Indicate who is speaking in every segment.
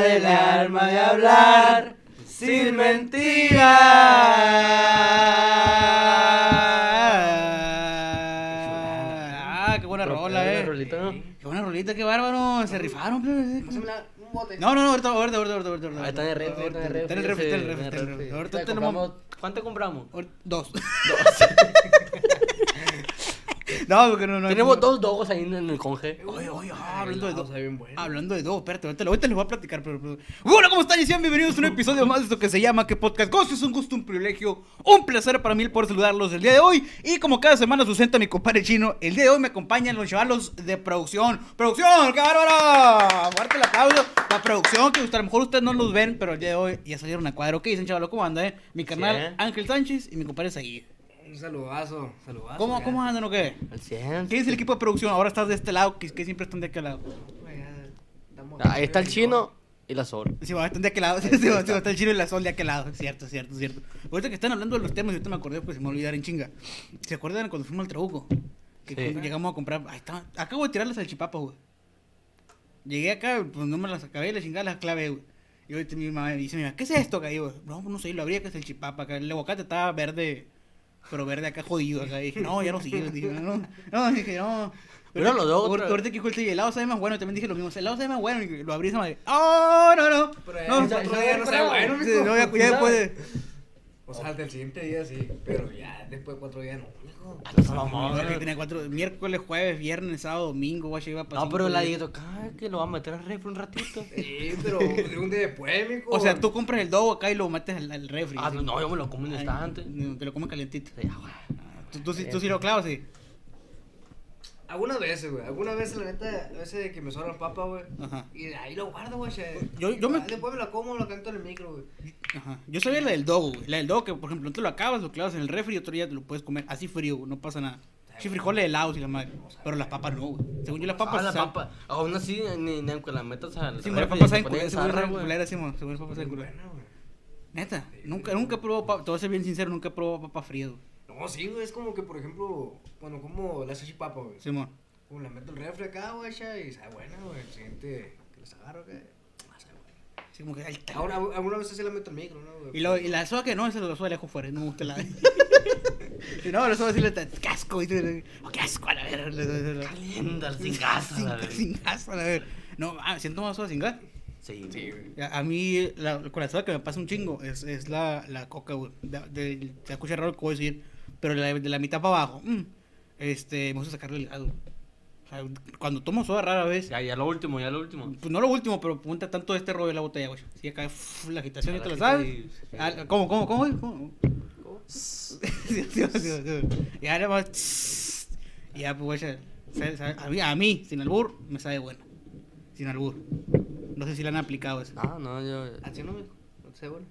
Speaker 1: Del alma, de hablar sin
Speaker 2: Ah, qué buena rola, eh.
Speaker 1: rolita, ¿no?
Speaker 2: Qué buena rolita, qué bárbaro. Se rifaron,
Speaker 1: bote.
Speaker 2: No, no, no, ahorita, ahorita, ahorita, ahorita, ahorita.
Speaker 1: Ah, está en el refri, está en el refri.
Speaker 2: Está en el refri. Ahorita
Speaker 1: Ahorita
Speaker 2: tenemos
Speaker 1: ¿Cuánto compramos?
Speaker 2: ahorita- dos. No, porque no, no.
Speaker 1: Tenemos dos dogos ahí en el conge.
Speaker 2: Oye, hablando de dos.
Speaker 3: bien bueno.
Speaker 2: Hablando de dos, espérate, ahorita, ahorita les voy a platicar, pero, pero- Hola, ¿cómo están? Y sean bienvenidos a un episodio más de esto que se llama ¿Qué podcast? Gozo, es un gusto, un privilegio, un placer para mí el poder saludarlos el día de hoy. Y como cada semana sustenta mi compadre chino, el día de hoy me acompañan los chavalos de producción. ¡Producción! ¡Qué bárbaro! Fuerte el aplauso. La producción, que a lo mejor ustedes no los ven, pero el día de hoy ya salieron a cuadro. ¿Qué dicen, chavalos? ¿Cómo anda, eh? Mi carnal
Speaker 1: Bien.
Speaker 2: Ángel Sánchez y mi compadre Seguir.
Speaker 3: Un saludazo, saludazo.
Speaker 2: ¿Cómo,
Speaker 3: ya.
Speaker 2: ¿Cómo andan o qué?
Speaker 1: Al 100.
Speaker 2: ¿Qué dice el equipo de producción? Ahora estás de este lado, que, que siempre están de aquel lado.
Speaker 3: Estamos-
Speaker 1: Ahí está el chino y la sol.
Speaker 2: Sí, va, están de aquel lado. Sí, sí, va, sí, va, está el chino y la sol de aquel lado. Cierto, cierto, cierto. Ahorita que están hablando de los temas, ahorita me acordé, pues se me va a olvidar en chinga. ¿Se acuerdan cuando fuimos al Trabuco? Que
Speaker 1: Sí.
Speaker 2: llegamos a comprar. Ahí está. Acabo de tirar las salchipapas, güey. Llegué acá, pues no me las acabé, le chingaba las clave, güey. Y ahorita mi mamá me dice, mira, ¿qué es esto acá? Y yo, no, no sé, lo abría que es el chipapa acá. El aguacate estaba verde, pero verde acá jodido acá. Y dije, no, ya no sigue. Dije, no, no, dije, no.
Speaker 1: Pero los dos,
Speaker 2: Ahorita- que dijo el helado sabe más bueno, también dije lo mismo. El helado sabe más bueno. Y lo abrí esa madre. ¡Oh, no, no!
Speaker 3: Pero ya
Speaker 2: no,
Speaker 3: no sabe bueno,
Speaker 2: Sí,
Speaker 3: mijo.
Speaker 2: no, ya, ya después de.
Speaker 3: O sea, del siguiente día sí, pero ya después de cuatro días no, mijo.
Speaker 2: No, es que tenía cuatro, miércoles, jueves, viernes, sábado, domingo, guacha, iba para
Speaker 1: No, pero la dieta, "Ay, que lo va a meter al refri un ratito.
Speaker 3: Sí, pero de un día después, mijo.
Speaker 2: O sea, tú compras el dogo acá y lo metes al, al refri.
Speaker 1: Ah,
Speaker 2: así.
Speaker 1: no, yo me lo como en instante.
Speaker 2: Te lo comes calientito.
Speaker 1: Sí, ah,
Speaker 2: Tú, tú, sí- tú sí lo clavas, sí.
Speaker 3: Algunas veces, güey. Algunas veces, la neta, a veces que me sobran papas, güey.
Speaker 2: Ajá.
Speaker 3: Y de ahí lo guardo, güey.
Speaker 2: Yo- yo me-
Speaker 3: Después me la como, la canto en el micro, güey.
Speaker 2: Ajá. Yo sabía la del dogo, güey. La del dogo que, por ejemplo, no te lo acabas, lo clavas en el refri y otro día te lo puedes comer así frío, güey, no pasa nada. Sí, frijoles helados y la madre. Pero las papas no, güey. Según yo, las papas.
Speaker 1: Ah, la
Speaker 2: saben-
Speaker 1: papa. Aún así, ni, ni aunque la metas al
Speaker 2: Sí, las papas saben
Speaker 1: pone
Speaker 2: culeras, según las papas saben
Speaker 3: güey.
Speaker 2: Neta, nunca, nunca he probado papas, te voy a ser bien sincero, nunca he probado papas frías, güey.
Speaker 3: No, sí, güey. Es como que, por ejemplo, cuando como la salchipapa, güey.
Speaker 2: Simón.
Speaker 3: Como la meto el refri acá, güey, y sabe buena, güey. El siguiente que les agarro, buena.
Speaker 2: Sí, como que está.
Speaker 3: Ahora, alguna vez sí la meto al micro, ¿no, güey?
Speaker 2: Y, lo, y la soda que no, esa la soda la dejo fuera, no me gusta la. y no, la soda sí le está casco, y oh, qué asco, a la verga.
Speaker 1: Calienta, sin gas, a
Speaker 2: Sin,
Speaker 1: la verga.
Speaker 2: sin gas, a la verga. No, ah, siento más soda sin gas.
Speaker 1: Sí,
Speaker 3: Sí, güey.
Speaker 2: A, a mí, la, con la soda que me pasa un chingo es, es la, la coca, güey. De, de- se escucha raro lo que voy a decir, pero la, de la mitad para abajo, mm, este, me gusta sacarle el gas, güey. O sea, cuando tomo soda rara vez,
Speaker 1: Ya, ya lo último, ya lo último.
Speaker 2: pues no lo último, pero punta tanto este rollo de la botella, güey. Sí, acá la agitación, ya te la sabes.
Speaker 1: sí.
Speaker 2: Ah, ¿Cómo, cómo, cómo? ¿Cómo? Sí, sí, sí, sí, sí. Y ahora más. Y ya, pues, güey, a mí, a mí, sin albur, me sabe bueno. Sin albur. No sé si le han aplicado eso.
Speaker 1: No, no, yo.
Speaker 3: Así no, mijo. No sé, bueno.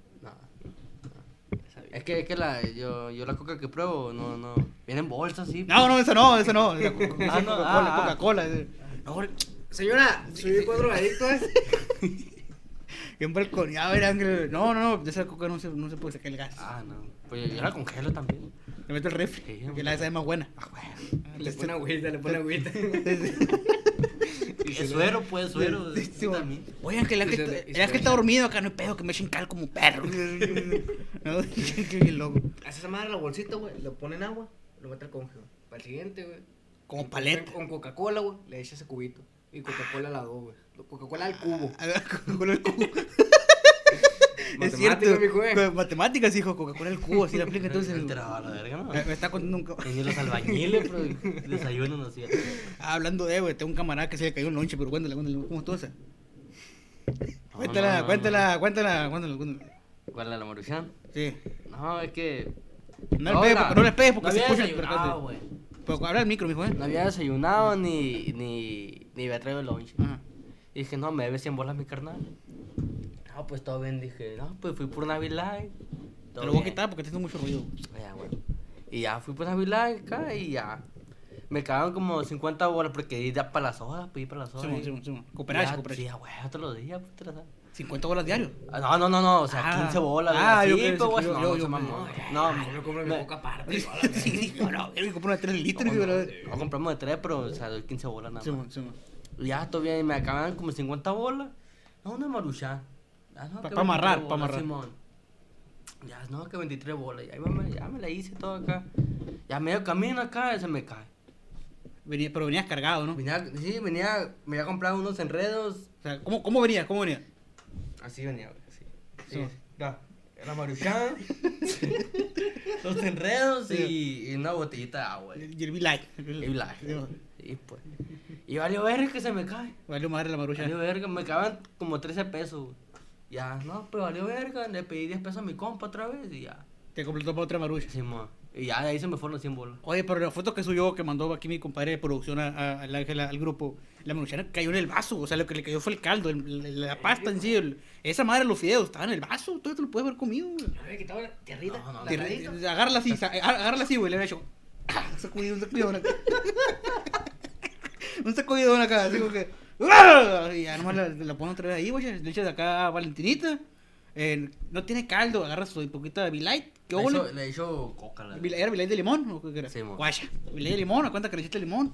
Speaker 1: Es que, es que la, yo, yo la coca que pruebo, no, no. Viene en bolsa, sí.
Speaker 2: No, no, eso no, eso no. La co-
Speaker 1: Ah, no, ah, ah.
Speaker 2: Coca-Cola. eh. No,
Speaker 3: Señora, soy cuatro drogadicto, ¿eh?
Speaker 2: bien balconeado, era. No, no, no, de esa coca no se, no se puede sacar el gas.
Speaker 1: Ah, no. Pues yo, yo la congelo también.
Speaker 2: Le meto el refri,
Speaker 1: Sí,
Speaker 2: que la sabe más buena.
Speaker 1: Ah.
Speaker 3: Le pone agüita, le pone agüita.
Speaker 1: Es suero, pues, suero.
Speaker 2: Sí,
Speaker 1: sí,
Speaker 2: sí,
Speaker 1: también.
Speaker 2: Oye, Ángel, el Ángel, el Ángel está dormido acá, no hay pedo, que me echen cal como perro. no, qué bien loco.
Speaker 3: Hace esa madre la bolsita, güey. Le ponen agua, lo mete al congelo. Para el siguiente, güey.
Speaker 2: Como
Speaker 3: Con-
Speaker 2: paleta.
Speaker 3: Con Coca-Cola, güey. Le echa ese cubito. Y Coca-Cola a la dos, güey. Coca-Cola al cubo.
Speaker 2: A ver, Coca-Cola el cubo. Es
Speaker 3: Matemática,
Speaker 2: cierto.
Speaker 3: mi güey.
Speaker 2: Con Matemáticas, hijo, Coca-Cola el cubo, así la aplica entonces.
Speaker 1: Me enteraba la verga, ¿no?
Speaker 2: Me me está contando un...
Speaker 1: Ni los albañiles, pero desayunan así.
Speaker 2: Ah, hablando de, güey, tengo un camarada que se le cayó un lonche, pero cuéntale, cuéntale, ¿cómo estuvo esa? Cuéntala,
Speaker 1: no, no,
Speaker 2: cuéntala, cuéntala, cuéntala, cuéntala.
Speaker 1: ¿Cuál es la Maruchan?
Speaker 2: Sí.
Speaker 1: No, es que.
Speaker 2: No le pegues, no le pegues porque
Speaker 1: no
Speaker 2: se escucha el
Speaker 1: güey.
Speaker 2: Pero habla el micro, mijo, ¿eh?
Speaker 1: No había desayunado ni, ni, ni había traído el lunch.
Speaker 2: Ajá.
Speaker 1: Y dije, no, me debe 100 bolas mi carnal. No, pues todo bien, dije, no, pues fui por Navidad.
Speaker 2: Te lo voy a quitar porque te hace mucho ruido.
Speaker 1: Ya, bueno. Y ya fui por Navidad acá y ya. Me cagaron como 50 bolas porque di ya para las horas, pedí para las horas.
Speaker 2: Simón, Simón.
Speaker 1: Ya,
Speaker 2: Cooperache, cooperache.
Speaker 1: Sí, güey, todos los días, pues te la sabes.
Speaker 2: 50 bolas diario.
Speaker 1: Ah, No, no, no, no, o sea,
Speaker 2: Ah.
Speaker 1: 15 bolas.
Speaker 2: Ah, yo creo que sí,
Speaker 1: no,
Speaker 2: yo-
Speaker 1: no, mamó. No,
Speaker 3: Yo me compro mi coca aparte.
Speaker 2: Sí, sí, yo no, yo compré una 3 litros.
Speaker 1: no compramos de 3, pero, o sea, doy 15 bolas nada más.
Speaker 2: Simón.
Speaker 1: Y ya, todavía me acaban como 50 bolas. No, una maruchan. No,
Speaker 2: Pa- amarrar,
Speaker 1: 23
Speaker 2: pa'
Speaker 1: bolas,
Speaker 2: amarrar.
Speaker 1: Simón. Ya, no, que 23 bolas. Ya, me, ya me la hice todo acá. Ya medio camino acá, se me cae.
Speaker 2: Venía, pero venías cargado, ¿no?
Speaker 1: Venía, sí, venía, me había comprado unos enredos.
Speaker 2: O sea, ¿cómo, cómo venía? ¿Cómo venía?
Speaker 1: Así venía, güey, así.
Speaker 2: Sí.
Speaker 1: Ya, la maruchan. los enredos y, y una botellita de agua.
Speaker 2: Y el.
Speaker 1: Y black.
Speaker 2: Simón.
Speaker 1: Y pues. Y valió verga que se me cae.
Speaker 2: Valió madre la marucha.
Speaker 1: Valió verga, me caben como 13 pesos. güey. Ya, no, pues valió verga, le pedí 10 pesos a mi compa otra vez y ya.
Speaker 2: Te completó para otra marucha.
Speaker 1: Sí, mo. Y ya de ahí se me fueron los 100 bolas.
Speaker 2: Oye, pero la foto que subió, que mandó aquí mi compadre de producción a- a- al Ángel, al grupo, la maruchana cayó en el vaso. O sea, lo que le cayó fue el caldo, el- el- la pasta en sí. el- esa madre, los fideos, estaba en el vaso. Todo te lo puedes haber comido. güey.
Speaker 3: Me había quitado la tierrita.
Speaker 1: No, no,
Speaker 3: la
Speaker 2: Te-
Speaker 3: radita.
Speaker 2: te- Agárrala así, sa- agárrala así, güey. Le había hecho. Un sacudido, un sacudidón acá. un sacudidón acá, así como que. ¡Ah! Y ya nomás la, la ponen otra vez ahí, güey. Le echas acá a Valentinita. eh, no tiene caldo, agarras su poquita de Be-Light. ¿Qué
Speaker 1: Le le echo coca, la
Speaker 2: ¿Era Be-Light de limón? ¿O qué era?
Speaker 1: Sí, mo.
Speaker 2: Guacha. Be-Light de limón, ¿a cuenta que le echaste limón?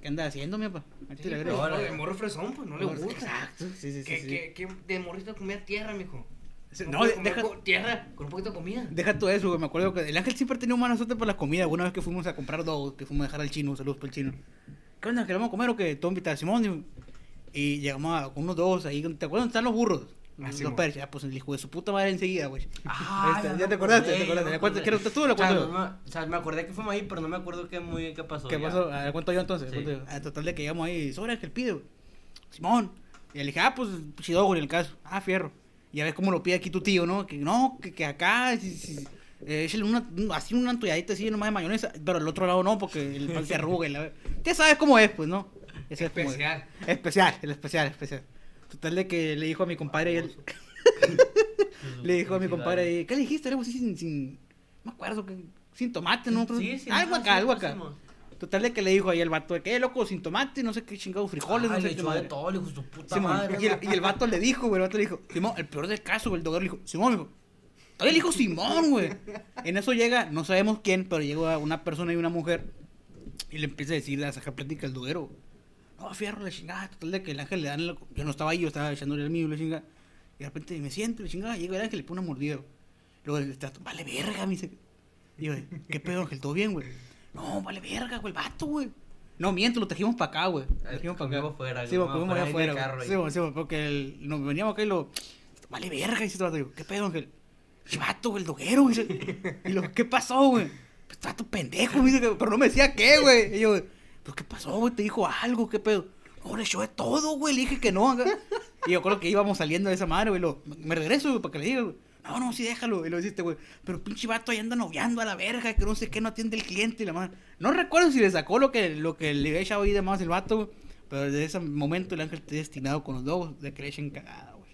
Speaker 2: ¿Qué anda haciendo, mi papá?
Speaker 3: Sí,
Speaker 2: le.
Speaker 1: Ahora-
Speaker 3: de morro fresón, pues no le gusta.
Speaker 2: Exacto, sí, sí, sí.
Speaker 3: Que,
Speaker 2: sí.
Speaker 3: que, que de morrito comía tierra, mijo.
Speaker 2: Sí,
Speaker 3: No,
Speaker 2: No, de-
Speaker 3: comer
Speaker 2: deja,
Speaker 3: co- tierra con un poquito de comida.
Speaker 2: deja todo eso, güey. Me acuerdo que el Ángel siempre tenía un mala suerte para la comida. Una vez que fuimos a comprar dos, que fuimos a dejar al chino, saludos para el chino. ¿Qué onda? ¿Queremos comer o qué? Todo invitado a Simón. Y llegamos a, unos dos ahí. ¿Te acuerdas dónde están los burros?
Speaker 3: Ah,
Speaker 2: los
Speaker 3: Simón.
Speaker 2: perches. Ah, pues el hijo de su puta madre enseguida, güey.
Speaker 1: Ah,
Speaker 2: Este,
Speaker 1: ya
Speaker 2: ya te acordaste, ya te acordaste.
Speaker 1: ya me
Speaker 2: ¿Le cuentas-
Speaker 1: acordé.
Speaker 2: ¿Quieres tú o le
Speaker 1: O sea,
Speaker 2: cuento
Speaker 1: no o sea, me acordé que fuimos ahí, pero no me acuerdo qué muy bien qué pasó.
Speaker 2: ¿Qué
Speaker 1: ya.
Speaker 2: pasó? A ver, cuento yo entonces.
Speaker 1: Sí.
Speaker 2: cuento yo. Ah, total de que llegamos ahí, sobra que el pide, güey. Simón. Y le dije, ah, pues chido, güey, en el caso. Ah, fierro. Y a ver cómo lo pide aquí tu tío, ¿no? Que no, que, que acá, si, si, eh, échale una, un- así una antolladita así nomás de mayonesa, pero el otro lado no, porque el pan se arruga y la Ya sabes cómo es, pues, ¿no? Sabes cómo es.
Speaker 3: Especial.
Speaker 2: Especial, el especial, especial. Total de que le dijo a mi compadre y él, le dijo a mi compadre ahí, ¿qué le dijiste? Algo así sin, sin, no me acuerdo, que, sin tomate, ¿no?
Speaker 1: Sí, sí,
Speaker 2: algo acá, algo acá. Total de que le dijo ahí el vato de que, "Eh, loco, sin tomate, no sé qué chingados, frijoles,
Speaker 1: Ah,
Speaker 2: no
Speaker 1: le
Speaker 2: sé qué
Speaker 1: echó de
Speaker 2: madre.
Speaker 1: todo, le dijo su puta
Speaker 2: Simón,
Speaker 1: madre.
Speaker 2: y, el, y el vato le dijo, güey, el vato le dijo, Simón, el peor del caso, güey, el doguero le dijo, Simón, dijo, todavía le dijo Simón, güey. En eso llega, no sabemos quién, pero llega una persona y una mujer y le empieza a decir, a sacar plática al doguero. No, fierro, la chingada, total de que el ángel le dan, la- yo no estaba ahí, yo estaba echándole el mío, la chingada. Y de repente me siento, la chingada, llega el ángel y le pone una mordida. Luego el trato, vale verga, me dice. Y yo, ¿qué pedo, ángel? ¿Todo bien, güey? No, vale verga, güey, el vato, güey. No, miento, lo trajimos para acá, güey. Lo trajimos para acá.
Speaker 1: fuera,
Speaker 2: Sí, güey,
Speaker 1: comimos
Speaker 2: allá afuera.
Speaker 1: el.
Speaker 2: Sí, sí, porque el- nos veníamos acá y lo. Vale verga, dice este vato. Yo, ¿qué pedo, ángel? "Ese vato, güey, el doguero, güey. Y lo, ¿qué pasó, güey? Pues vato pendejo, me dice, pero no me decía qué, güey. Y yo, ¿pero qué pasó, güey? ¿Te dijo algo? ¿Qué pedo? No, le echó de todo, güey. Le dije que no. acá. Y yo creo que íbamos saliendo de esa madre, güey. Lo, me regreso, güey, para que le diga, güey. No, no, sí, déjalo. Y lo dijiste, güey. Pero pinche vato ahí anda noviando a la verga, que no sé qué, no atiende el cliente y la madre. No recuerdo si le sacó lo que, lo que le había echado ahí de más el vato, güey. Pero desde ese momento el ángel está destinado con los dos de que le echen cagada, güey.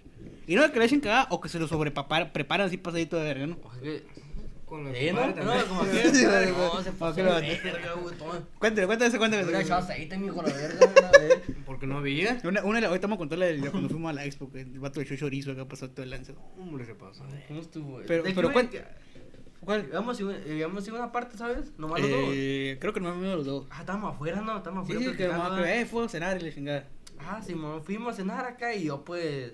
Speaker 2: Y no de que le echen cagada o que se lo sobrepreparan así pasadito de verga, ¿no?
Speaker 1: Oye, que-
Speaker 3: Con los
Speaker 1: Sí, ¿no? No, como
Speaker 2: Sí,
Speaker 1: que.
Speaker 2: sí,
Speaker 1: No,
Speaker 2: sí.
Speaker 1: se
Speaker 2: ¿Para
Speaker 1: pasó
Speaker 2: qué
Speaker 1: de verga, güey.
Speaker 2: Cuéntame, cuéntame ese, cuéntame
Speaker 1: aceite, mijo, la verga. una vez.
Speaker 3: No había.
Speaker 2: Una, una, ahorita vamos a contar la cuando fuimos a la expo, que el vato echó chorizo acá pasó todo el lance.
Speaker 3: Hombre, se pasó.
Speaker 1: ¿Cómo estuvo?
Speaker 2: Pero-
Speaker 1: ¿De qué
Speaker 2: pero
Speaker 1: me-
Speaker 2: cuenta- ¿Cuál?
Speaker 1: A ir a una parte, ¿sabes? Nomás los dos.
Speaker 2: Eh, creo que no me los dos.
Speaker 1: Ah, estábamos afuera, ¿no? Estábamos
Speaker 2: Sí,
Speaker 1: afuera.
Speaker 2: sí, que vamos a
Speaker 1: ¿verdad?
Speaker 2: eh, fue a cenar y la chingada.
Speaker 1: Ah, sí, mo, fuimos a cenar acá y yo, pues.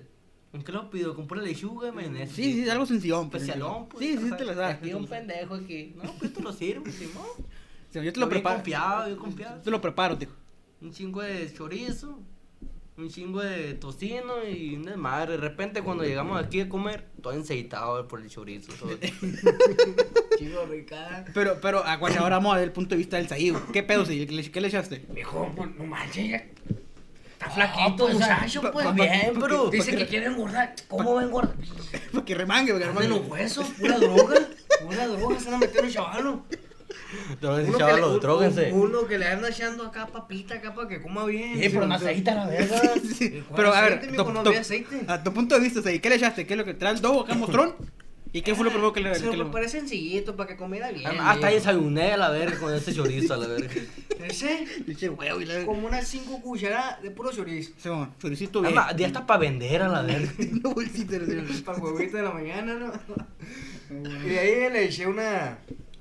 Speaker 1: ¿En qué lo pido? Con pura lechuga y mayonesa.
Speaker 2: Sí, sí, algo sencillón. pues,
Speaker 1: Especialón, pues.
Speaker 2: Sí, sí, te la sabes.
Speaker 1: Aquí un pendejo aquí. No, pues te lo sirvo, Simón.
Speaker 2: Sí, yo te lo
Speaker 1: Yo bien
Speaker 2: preparo.
Speaker 1: confiado, yo confiado.
Speaker 2: Yo te lo preparo, tío.
Speaker 1: Un chingo de chorizo, un chingo de tocino y una madre. De repente, cuando llegamos aquí a comer, todo enceitado por el chorizo. Todo.
Speaker 3: Chivo rica.
Speaker 2: Pero, pero, aguacha, ahora vamos a ver el punto de vista del Saí. güey. ¿Qué pedo, Saí? ¿Qué le, qué le echaste?
Speaker 3: Mijo, pues no manches. Está flaquito,
Speaker 1: pues,
Speaker 3: muchacho,
Speaker 2: pa-
Speaker 3: pues.
Speaker 2: pa-
Speaker 1: Bien,
Speaker 2: pa-
Speaker 1: pero.
Speaker 3: Dice que quiere engordar. ¿Cómo va a engordar?
Speaker 2: Para que remangue, para que
Speaker 3: Arde los
Speaker 2: remangue.
Speaker 3: huesos, pura droga. Pura droga, se van a meter en el chavalo.
Speaker 1: Droguense,
Speaker 3: Uno que,
Speaker 1: chavalos,
Speaker 3: le, un-
Speaker 1: dróguense.
Speaker 3: un- uno que le anda echando acá papita acá para que coma bien.
Speaker 1: Eh, pero no
Speaker 3: Sí,
Speaker 1: aceite a la verga.
Speaker 2: Sí,
Speaker 3: ¿Cuál
Speaker 2: Pero a ver, a tu punto de vista, o sea, ¿y ¿qué le echaste? ¿Qué es lo que trae el dogo acá mostrón? ¿Y qué fue lo primero que le,
Speaker 3: Se
Speaker 2: que
Speaker 3: lo
Speaker 2: le-
Speaker 3: preparé sencillito para que comiera bien.
Speaker 1: Hasta
Speaker 3: bien.
Speaker 1: desayuné a la verga con ese chorizo a la verga.
Speaker 3: Ese,
Speaker 2: huevo y la-
Speaker 3: como unas 5 cucharadas de puro chorizo.
Speaker 2: Sí, bueno, choricito bien.
Speaker 1: Además, ya está para vender a la verga.
Speaker 2: Una bolsita de-
Speaker 3: Para huevito de la mañana, ¿no? Y de ahí le eché una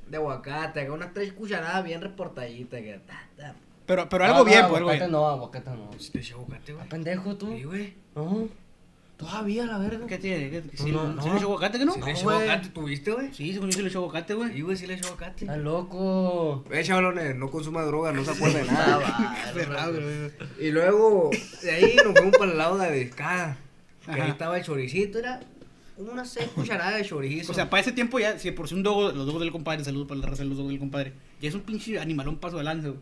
Speaker 3: de aguacate, acá unas 3 cucharadas bien reportaditas. Que, ta, ta.
Speaker 2: Pero, pero algo bien, pues, algo
Speaker 1: aguacate
Speaker 2: bien.
Speaker 1: no, aguacate no.
Speaker 3: Le eché aguacate, güey.
Speaker 1: ¿Estás pendejo tú?
Speaker 3: Sí, güey.
Speaker 1: No. Todavía la verga.
Speaker 2: ¿Qué tiene? ¿Qué, sí,
Speaker 1: No,
Speaker 2: ¿sí
Speaker 1: no.
Speaker 2: le echó aguacate, que no?
Speaker 3: Sí le
Speaker 1: güey.
Speaker 3: aguacate, ¿tuviste, güey?
Speaker 2: Sí, según yo sí le echó aguacate, güey.
Speaker 3: Sí, güey, sí le eché aguacate.
Speaker 1: Estás loco.
Speaker 3: Eh, chavalones, no consuma droga, no se acuerda de nada.
Speaker 1: va,
Speaker 2: Ferrado, güey.
Speaker 3: Y luego, de ahí nos fuimos para el lado de la discada. Que ahí estaba el choricito, era unas 6 cucharadas de chorizo.
Speaker 2: O sea, para ese tiempo ya, si por si un dogo, los dogos del compadre, saludos para la raza de los dogos del compadre, ya es un pinche animalón paso de lanza, güey.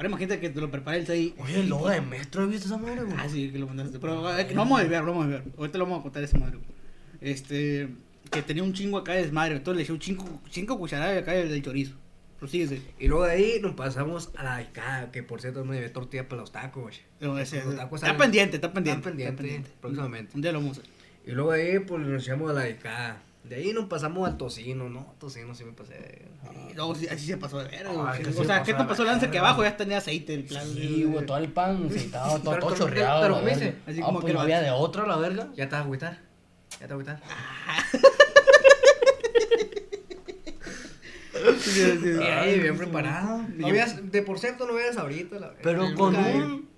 Speaker 2: Ahora imagínate que te lo prepara el ahí.
Speaker 1: Oye, el logo de metro, ¿viste esa madre, güey?
Speaker 2: Ah, sí, que lo mandaste. Pero eh, que no vamos a desviar, no vamos a desviar. Ahorita lo vamos a contar esa madre, güey. Este, que tenía un chingo acá de desmadre, entonces le eché un chingo, cinco cucharadas acá del, chorizo. Prosíguese.
Speaker 3: Y luego de ahí nos pasamos a la discada, que por cierto me llevé tortilla para los tacos, güey.
Speaker 2: No, ese-
Speaker 3: Los tacos
Speaker 2: está
Speaker 3: salen-
Speaker 2: pendiente, está pendiente.
Speaker 3: Están pendientes, próximamente.
Speaker 2: Un día lo vamos a hacer.
Speaker 3: Y luego de ahí, pues nos echamos a la discada. De ahí nos pasamos al tocino, ¿no? Tocino sí me pasé.
Speaker 2: Y luego sí, así se pasó de ver, güey.
Speaker 3: Ay, que
Speaker 2: O
Speaker 3: sí
Speaker 2: sea, ¿qué te pasó lanza
Speaker 3: verga.
Speaker 2: que abajo ya tenía aceite el plan?
Speaker 1: Sí, güey, todo el pan aceitado, todo,
Speaker 3: Pero
Speaker 1: chorreado. verga.
Speaker 2: así
Speaker 1: Ah,
Speaker 2: como
Speaker 1: pues
Speaker 2: que
Speaker 1: no
Speaker 2: lo-
Speaker 1: había de otra, la verga.
Speaker 3: Ya te vas a agüitar. Ya te vas a agüitar. Y ahí, bien preparado. No habías, de por cierto, no veas ahorita. La,
Speaker 1: Pero
Speaker 3: el-
Speaker 1: con
Speaker 3: el-
Speaker 1: un...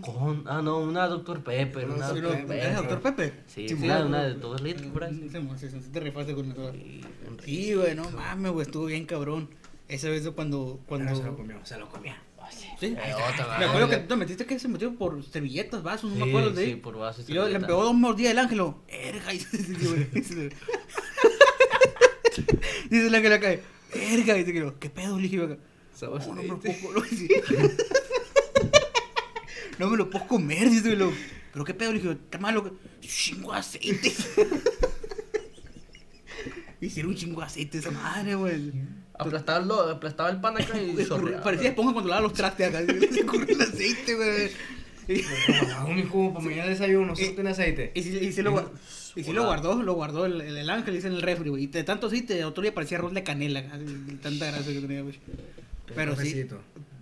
Speaker 1: Con- ah, no, una Dr. Pepper.
Speaker 3: Una
Speaker 1: Una
Speaker 3: Dr.
Speaker 2: Pero,
Speaker 1: Dr.
Speaker 3: Pepper.
Speaker 2: ¿Eres
Speaker 1: Pepper.
Speaker 2: doctor Pepe?
Speaker 1: Sí,
Speaker 2: Sí,
Speaker 1: una,
Speaker 2: sí,
Speaker 1: una de dos litros, por ahí.
Speaker 2: Sí, te rifaste con eso.
Speaker 1: Sí,
Speaker 2: güey, no mames, güey, estuvo bien cabrón. Esa vez cuando, cuando...
Speaker 3: Pero se lo comió, se lo comió.
Speaker 1: Ah, sí. Eh, otra,
Speaker 2: me acuerdo que
Speaker 1: verga.
Speaker 2: tú te metiste que se metió por servilletas, vasos, no me acuerdo de
Speaker 1: sí,
Speaker 2: ahí.
Speaker 1: por vasos y
Speaker 2: luego le pegó dos mordidas el ángelo. Erga, y dice, güey, dice dice el ángel acá, erga, y dice que qué pedo, le dije acá.
Speaker 3: Sabes,
Speaker 2: No, me lo puedo, comer, dice lo. Pero qué pedo, le dije, está malo. Chingo de aceite. Hicieron un chingo de aceite esa madre, güey.
Speaker 1: Aplastaba el, lo- aplastaba el pan acá y chorreaba.
Speaker 2: Parecía esponja cuando lava los trastes acá. Se corrió el aceite, güey. Y-
Speaker 3: No, mijo, para mañana desayuno, ¿sí tiene aceite?
Speaker 2: Y si, y si lo, y si lo guardó, lo guardó el, el, el ángel, dice en el refri, güey. Y de tanto aceite, otro día parecía arroz de canela, tanta grasa que tenía, güey. Pero sí.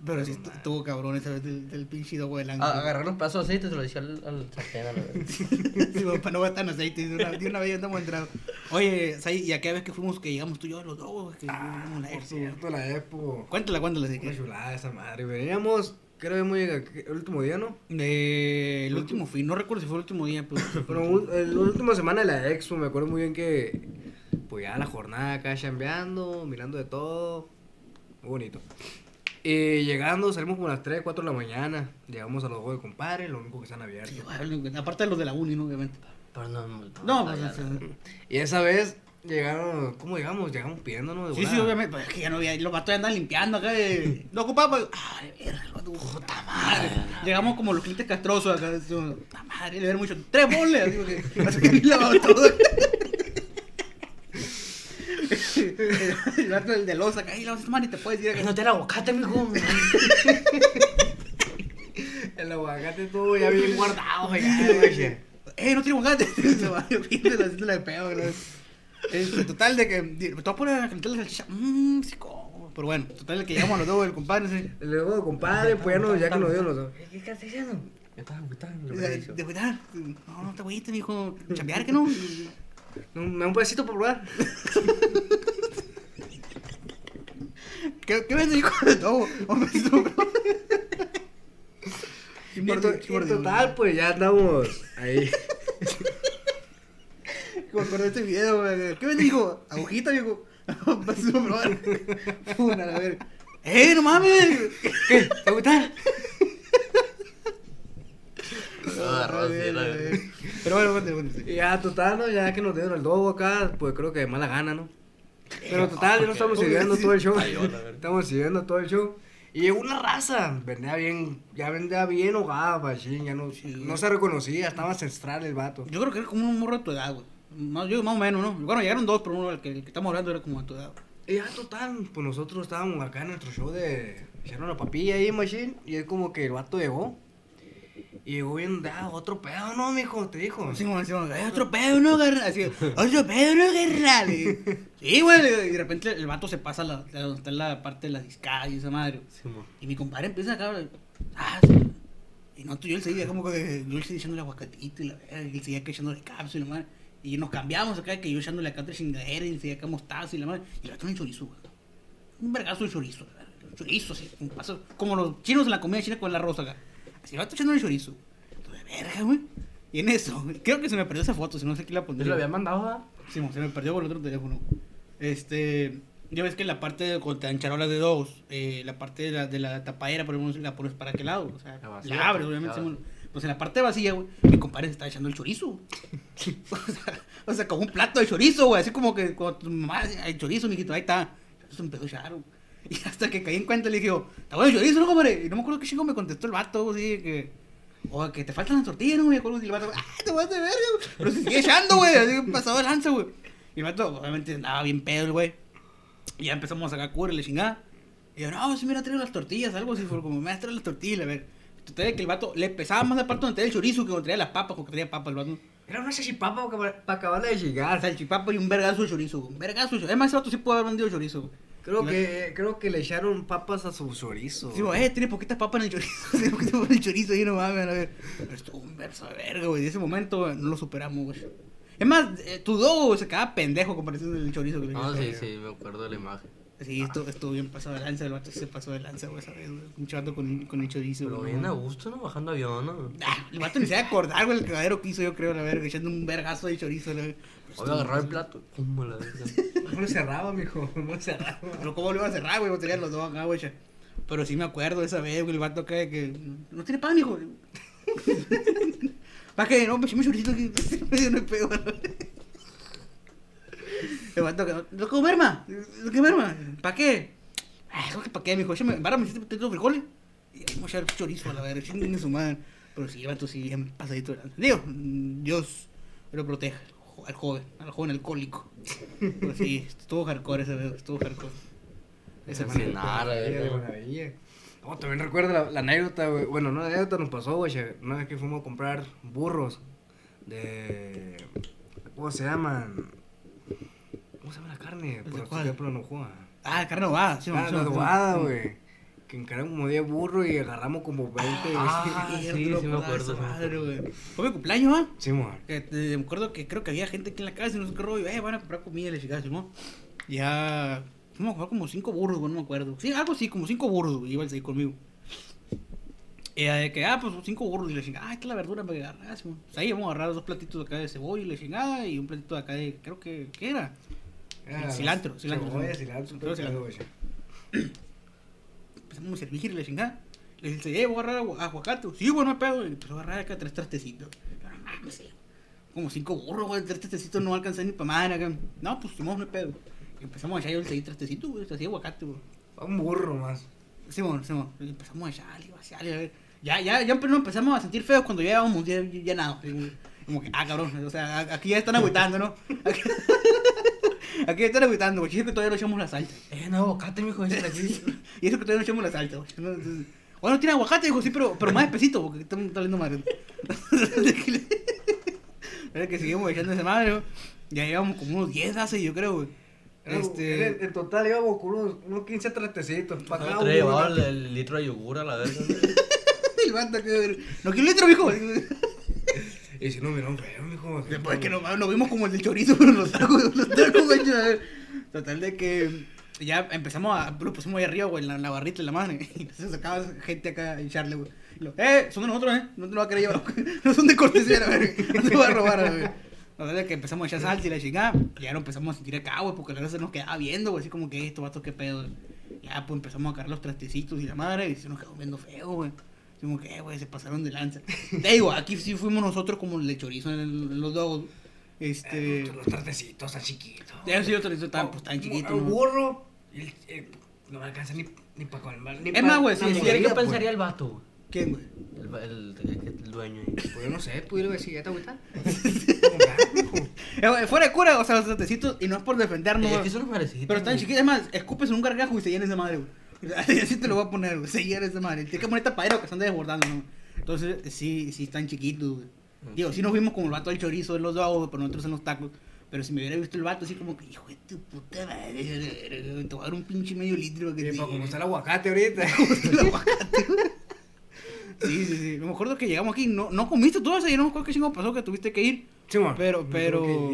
Speaker 2: Pero sí estu- estuvo cabrón esa vez del, del pinche dogo del ángel.
Speaker 1: Agarrar los pedazos de aceite y se lo decía al, al sartén.
Speaker 2: Sí, para no gastar en aceite. De una, de una vez ya andamos entrados. Oye, Sai, y aquella vez que fuimos, que llegamos tú y yo los dos, que
Speaker 3: Ah,
Speaker 2: la
Speaker 3: por cierto, la Expo.
Speaker 2: Cuéntala, cuéntala. de
Speaker 3: Qué
Speaker 2: que-
Speaker 3: chulada esa madre. Veníamos, creo que llegado el último día, ¿no?
Speaker 2: de el último fin, no recuerdo si fue el último día, pero.
Speaker 3: Pero un- el- la última semana de la Expo, me acuerdo muy bien que, pues ya la jornada acá chambeando, mirando de todo. Muy bonito. Y llegando, salimos como a las 3, 4 de la mañana. Llegamos a los juegos de compadre, lo único que están abiertos.
Speaker 2: Igual, Aparte de los de la uni, ¿no? Obviamente.
Speaker 1: Pero no, no,
Speaker 2: No, pues.
Speaker 3: Y esa vez llegaron, ¿cómo llegamos? Llegamos pidiéndonos de
Speaker 2: Sí, sí, obviamente. Pues es que ya no había. Los vatos ya andan limpiando acá. De... No ocupamos. Ah, de verga. Puta madre. Llegamos como los clientes castrosos acá. Puta madre, le dieron mucho. Tres boles. Así que. Así que todo. El vato del de los acá. Y la vas a tomar y te puedes ir
Speaker 1: Que no te el aguacate, mijo.
Speaker 3: El aguacate estuvo ya bien guardado, güey.
Speaker 2: ¡Eh, no tiene aguacate! Se va viendo haciéndole de pedo, ¿no? Este, total de que. Me voy a poner a calentar la salchicha. Mmm, sí, como. Pero bueno, total de que llegamos a los dos del compadre. ¿sí?
Speaker 3: El de compadre, pues ya, ya que nos dio los dos.
Speaker 1: ¿Qué estás diciendo? Me estás agüitando.
Speaker 2: De, de cuidar. No, no te voy a mijo. Chambear que no.
Speaker 3: No, Me da un pedacito para probar.
Speaker 2: ¿Qué, qué vende, hijo de todo? Hombre, tú, bro.
Speaker 3: Y, to- y total, pues ya andamos ahí.
Speaker 2: Me acuerdo de este video, güey. ¿Qué vende, hijo? Agujita, viejo. Pasó a probar. Una, a ver. ¡Eh, no mames!
Speaker 3: ¿Qué? ¿Te gusta?
Speaker 1: Ah, arroz, sí, la verga.
Speaker 2: Pero bueno, cuéntame.
Speaker 3: Y ya, total, ¿no? Ya que nos dieron el dogo acá, pues creo que de mala gana, ¿no? Pero total, ya no estamos siguiendo todo el show. Estamos siguiendo todo el show. Y llegó una raza, vendía bien, ya vendía bien hogada, machín, ya no, no se reconocía, estaba ancestral el vato.
Speaker 2: Yo creo que era como un morro de tu edad, güey. Más, yo, más o menos, ¿no? Bueno, llegaron dos, pero uno, el que, el que estamos hablando era como de tu edad.
Speaker 3: Y ya, total, pues nosotros estábamos acá en nuestro show de echar una papilla ahí, machine, y es como que el vato llegó. Y llegó bien, ah, otro pedo, ¿no, mijo? Te dijo.
Speaker 2: Así como, "Hay otro pedo, ¿no, carnal? Así, otro pedo, ¿no? Y- Sí, güey, y de repente el vato se pasa a la, a donde está la parte de la discada y esa madre.
Speaker 1: Sí.
Speaker 2: Y mi compadre empieza acá, ah, sí. Y no, tú y él seguía como que, yo le seguía echando el aguacatito y la verga, y él seguía echándole cápsula y la madre. Y nos cambiamos acá, que yo echándole acá otra chingadera y él seguía acá mostaza y la madre. Y el vato en chorizo, güey. Un vergazo de chorizo, la verga. Chorizo, así, un paso, como los chinos en la comida china con el arroz acá. Así, el vato echándole chorizo. Entonces, verga, güey. Y en eso, creo que se me perdió esa foto, si no sé quién la
Speaker 1: ¿Te
Speaker 2: pondría.
Speaker 1: lo había mandado?
Speaker 2: Sí, se me perdió por el otro teléfono. Este. Ya ves que la parte de cuando te dan charolas de dos, eh, la parte de la, de la tapadera, por ejemplo, la pones para qué lado. O sea,
Speaker 1: La
Speaker 2: abres, obviamente.
Speaker 1: claro.
Speaker 2: Pues en la parte vacía, güey, mi compadre se está echando el chorizo. o, sea, o sea, como un plato de chorizo, güey. Así como que cuando tu mamá, hay chorizo, mijito, ahí está. Eso empezó a echar, güey. Y hasta que caí en cuenta le dije, está bueno chorizo, ¿no, compadre? Y no me acuerdo qué chingo me contestó el vato, así que. O que te faltan las tortillas, no me acuerdo. Y el vato, ah, te vas de verga, güey. Pero se sigue echando, güey. Así pasado de lanza, güey. Y el vato, obviamente, andaba bien pedo, el güey. Y ya empezamos a sacar cura y le chingada. Y yo, no, si me a traer las tortillas, algo así. Fue como, me traer las tortillas, a ver. Total, que el vato le pesaba más la parte donde traía el chorizo que donde traía las papas, porque traía papas el vato.
Speaker 3: Era una salchipapa para acabarla de llegar.
Speaker 2: Salchipapa y un vergazo de chorizo. Un vergazo de chorizo. Además, ese vato sí puede haber vendido chorizo, güey.
Speaker 3: Creo
Speaker 2: Y
Speaker 3: que, creo que le echaron papas a su chorizo.
Speaker 2: Sí, güey, eh, tiene poquitas papas en el chorizo. Tiene poquitas papas en el chorizo ahí, no mames, a ver. Pero estuvo un verso de verga, güey. De ese momento güey, no lo superamos, güey. Es más, eh, tu dogo se quedaba pendejo comparación del chorizo que le
Speaker 1: No, sí, sí, me acuerdo de la imagen.
Speaker 2: Sí, esto estuvo bien pasado de lanza. El vato se pasó de lanza, güey, esa vez, güey. Un chato con, con el chorizo,
Speaker 1: Pero bien a gusto, ¿no? Bajando avión, ¿no?
Speaker 2: Ah, el vato ni se va a acordar, güey, el cagadero que hizo, yo creo, la verga, echando un vergazo de chorizo, la verga.
Speaker 1: Voy a agarrar el plato. ¿Cómo la verga?
Speaker 3: No lo cerraba, mijo. No lo cerraba.
Speaker 2: Pero cómo lo iba a cerrar, güey, tenían los dos acá, güey. Pero sí me acuerdo de esa vez, güey, el vato acá que no tiene pan, hijo. ¿Para qué? No, pues me choricito aquí. Me dio no pego. El vato que no que merma, lo que merma. ¿Para qué? Ay, ¿eso que para qué, mijo? Échame, vara, me hiciste potato frijoles. Y vamos a echar chorizo a la verga, chinguen su madre. Pero sí, el vato sí, bien pasadito. de lanza. Digo, mm, Dios lo proteja al joven, al joven alcohólico. Pero sí, estuvo hardcore ese vez, estuvo hardcore. Ese
Speaker 1: Sí, nada,
Speaker 3: de maravilla. No, también recuerdo la, la anécdota, güey. Bueno, no la anécdota nos pasó, güey. Una vez que fuimos a comprar burros de. ¿Cómo se llaman? ¿Cómo se llama la carne?
Speaker 2: ¿De
Speaker 3: Por ejemplo, no juega.
Speaker 2: Ah, carne ahogada, sí,
Speaker 3: Ah, la
Speaker 2: sí.
Speaker 3: adobada, güey. Que encaramos como 10 burros y agarramos como 20.
Speaker 1: Ah,
Speaker 2: Sí,
Speaker 1: sí,
Speaker 2: no
Speaker 1: sí me acuerdo, sí me
Speaker 2: madre,
Speaker 1: acuerdo.
Speaker 2: güey. Fue mi cumpleaños, ¿ah?
Speaker 3: Sí, mo.
Speaker 2: Que, eh, me acuerdo que creo que había gente aquí en la casa y no sé qué rollo. Eh, van a comprar comida y le chingada, ¿no? Ya. Fuimos a comprar como cinco burros, güey, no me acuerdo. Sí, algo así, como cinco burros, güey, iba a seguir conmigo. Y eh, de que, ah, pues cinco burros y le chingada. Ah, esta es la verdura para que agarras, güey. Pues ahí vamos a agarrar dos platitos acá de cebolla y le chingada y un platito de acá de. Creo que. ¿Qué era?
Speaker 3: Era
Speaker 2: Cilantro, cilantro,
Speaker 3: Cebolla,
Speaker 2: cilantro.
Speaker 3: cilantro,
Speaker 2: Cilantro,
Speaker 3: güey.
Speaker 2: Empezamos a servir la chingada. Le dice, eh, voy a agarrar agu- aguacate. Sí, bueno, no hay pedo. Y empezó a agarrar acá tres trastecitos. No mames, sí. Como cinco burros, güey. Tres trastecitos no alcanzan ni para madre acá. No, pues tomamos no hay pedo. Y empezamos a echar yo el seguir trastecito, güey. Así aguacate, güey.
Speaker 3: Un burro más.
Speaker 2: Sí, bueno, sí, bueno. Y empezamos a echarle, vaciarle, a ver. Ya, ya, ya empezamos a sentir feos cuando ya llevábamos ya, ya nada. Como que, ah, cabrón. O sea, a- aquí ya están agüitando, ¿no? Aquí, están agüitando, güey. Chiste que todavía no echamos la salsa.
Speaker 1: Eh, no, aguacate, mijo, ese aquí.
Speaker 2: Y eso que todavía no echamos la salsa, güey. ¿no? Entonces, bueno, tiene aguacate, dijo, sí, pero, pero más espesito, porque está, está valiendo madre. Era que seguimos echando esa madre, güey. Ya llevamos como unos 10 hace, yo creo, güey. Este.
Speaker 3: era- en total íbamos con unos, unos 15 trastecitos. Para cada uno.
Speaker 1: llevaba el, el litro de yogur a la verga.
Speaker 2: El vato que. No quiero litro, mijo.
Speaker 3: Y si no, miraron feo, mijo.
Speaker 2: Después que nos, nos vimos como el del chorizo, pero los tacos, los tacos, güey. Total de que ya empezamos a. Lo pusimos ahí arriba, güey, en la, en la barrita de la madre. Y entonces sacaba gente acá a echarle, güey. Y lo, eh, son de nosotros, eh. No te lo va a querer llevar. No son de cortesía, la verga. No te va a robar, güey. Total de que empezamos a echar salsa y la chingada. Y ya lo empezamos a sentir acá, güey, porque la verdad se nos quedaba viendo, güey. Así como que esto, vato, qué pedo. Ya, pues empezamos a cargar los trastecitos y la madre. Y se nos quedó viendo feo, güey. Como que, eh, güey, se pasaron de lanza. Te digo, aquí sí fuimos nosotros como el de chorizo en, el- en los dos. Este.
Speaker 3: Eh, los trastecitos tan chiquitos.
Speaker 2: Ya sí, otro tan, pues, tan
Speaker 3: Un-
Speaker 2: chiquito.
Speaker 3: Un burro. el- eh, no me alcanza ni, ni para colmar. Ni
Speaker 2: Es más, güey, si- si
Speaker 1: ¿Y
Speaker 2: hay
Speaker 3: mordida,
Speaker 1: qué
Speaker 3: pues.
Speaker 1: pensaría el vato, güey?
Speaker 2: ¿Quién, güey?
Speaker 1: El, el, el, el dueño.
Speaker 3: Pues yo no sé, pudiera decir, ¿ya te agüita?
Speaker 2: Eh, Fuera de cura, o sea, los satecitos, y no es por defendernos,
Speaker 1: Es que son parecidos.
Speaker 2: Pero están chiquitos, es más, escupes en un gargajo y se llena esa madre, güey. Así te lo voy a poner, güey. Se llena esa madre. Tiene que poner tapadero que están desbordando, ¿no? Entonces, sí, sí están chiquitos, güey. Digo, sí nos vimos como el vato del chorizo de los dos, güey, pero nosotros en los tacos. Pero si me hubiera visto el vato así como que, hijo de tu puta madre, te voy a dar un pinche medio litro que
Speaker 3: Y
Speaker 2: te
Speaker 3: pa' como está el aguacate ahorita.
Speaker 2: el aguacate. Sí, sí, sí. Me acuerdo que llegamos aquí, no, no comiste tú ese, yo no me acuerdo qué chingo pasó que tuviste que ir.
Speaker 3: Sí, man.
Speaker 2: Pero, pero-.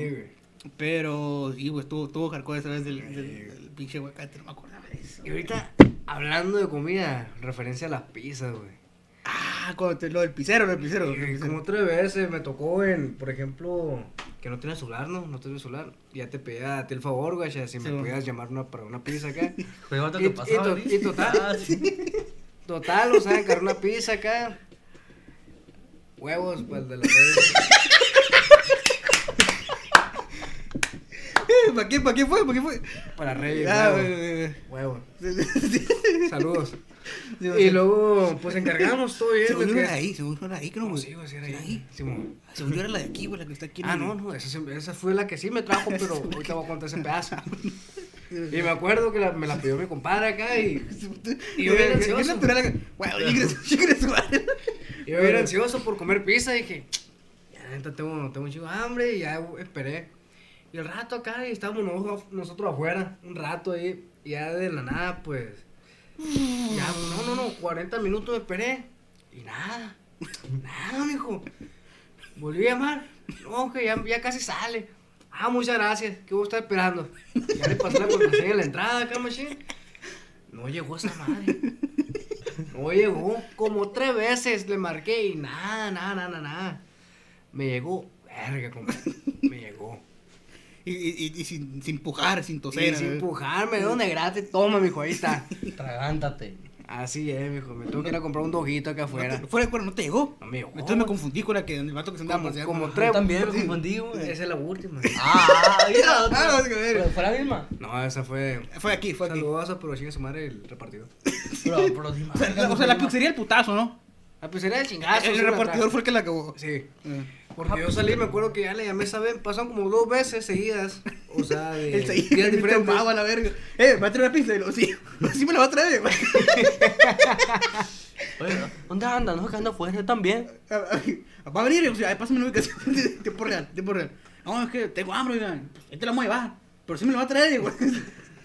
Speaker 2: Pero, sí, güey, estuvo, estuvo hardcore esa vez del, del, del pinche aguacate, no me acordaba de eso.
Speaker 3: Y ahorita, hablando de comida, referencia a las pizzas, güey.
Speaker 2: Ah, cuando te- lo del pisero, lo del
Speaker 3: Y
Speaker 2: pisero.
Speaker 3: Como tres veces me tocó en, por ejemplo, que no tienes celular, ¿no? No tienes celular. Ya te pedía a ti el favor, güey, si me
Speaker 2: bueno.
Speaker 3: podías llamar una, para una pizza acá.
Speaker 1: Otro
Speaker 3: Y-
Speaker 1: que
Speaker 3: y
Speaker 1: pasaba.
Speaker 3: to-
Speaker 1: ¿viste?
Speaker 3: y total.
Speaker 1: Ah, sí.
Speaker 3: Total, o sea, encargar una pizza acá. Huevos, pues de la
Speaker 2: ¿Para quién, para quién fue? ¿Para quién fue?
Speaker 3: Para Reyes,
Speaker 2: Ah,
Speaker 3: Huevos.
Speaker 2: güey.
Speaker 3: Saludos.
Speaker 2: Sí,
Speaker 3: Y luego, pues encargamos todo bien.
Speaker 2: Según yo era ahí, según yo era ahí, que no,
Speaker 3: sí, güey, sí era ahí. Simón.
Speaker 2: Según yo era la de aquí, güey, la que está aquí.
Speaker 3: Ah, no, no, esa, sí- esa fue la que sí me trajo, pero ahorita voy a contar ese pedazo. Y me acuerdo que la- me la pidió mi compadre acá y Y yo bien
Speaker 2: Qué
Speaker 3: ansioso.
Speaker 2: yo
Speaker 3: era ansioso por comer pizza y dije, ya neta tengo, tengo un chico hambre y ya esperé. Y el rato acá y estábamos nosotros, afuera, un rato ahí, y ya de la nada, pues, ya, no, no, no, 40 minutos me esperé y nada, nada, mijo. Volví a llamar, no, que ya, ya casi sale. Ah, muchas gracias, que vos estás esperando. Ya le pasé la contraseña a la entrada acá, machine. No llegó esa madre. No llegó. Como tres veces le marqué y nada, nada, nada, nada. Me llegó. Verga, compadre. Me llegó.
Speaker 2: Y, y, y sin, sin pujar, sin toser.
Speaker 3: Y sin
Speaker 2: ¿verdad?
Speaker 3: empujarme, de donde gratis. Toma, mijo, ahí está.
Speaker 1: Tragántate.
Speaker 3: Así es, mijo. Me tengo que ir a comprar un dojito acá afuera.
Speaker 2: No te- Fuera de cuero, no te llegó.
Speaker 3: No me llegó.
Speaker 2: Entonces me confundí con la que el vato que se andaba
Speaker 3: Como,
Speaker 2: paseando.
Speaker 3: como
Speaker 2: Ajá.
Speaker 3: tres.
Speaker 1: También me confundí, güey.
Speaker 3: Esa es la última.
Speaker 1: Ah, mira.
Speaker 2: Ah,
Speaker 1: otra.
Speaker 2: no, es que ver.
Speaker 1: Pero fue la misma.
Speaker 3: No, esa fue.
Speaker 2: Fue aquí, fue aquí.
Speaker 3: Saludosa, pero chinga su madre el repartidor.
Speaker 1: Pero, pero sí,
Speaker 2: O sea, la, o sea, la pizzería el putazo, ¿no?
Speaker 3: La pizzería de chingazo.
Speaker 2: el repartidor fue el que la acabó.
Speaker 3: Sí. Porque yo salí, me acuerdo que ya le llamé esa vez, pasaron como dos veces seguidas. O sea, de
Speaker 2: El el
Speaker 3: diferentes.
Speaker 2: tomaba la verga. Eh, ¿va a traer una pizza? Y lo, sí, sí me la va a traer.
Speaker 1: Oye, ¿dónde anda? No, que anda afuera yo también.
Speaker 2: Va a venir, o sea, pásame la ubicación. Tiempo real, tiempo real. No, es que tengo hambre, oigan. Pues, ahí te la voy a llevar. Pero sí me la va a traer, güey.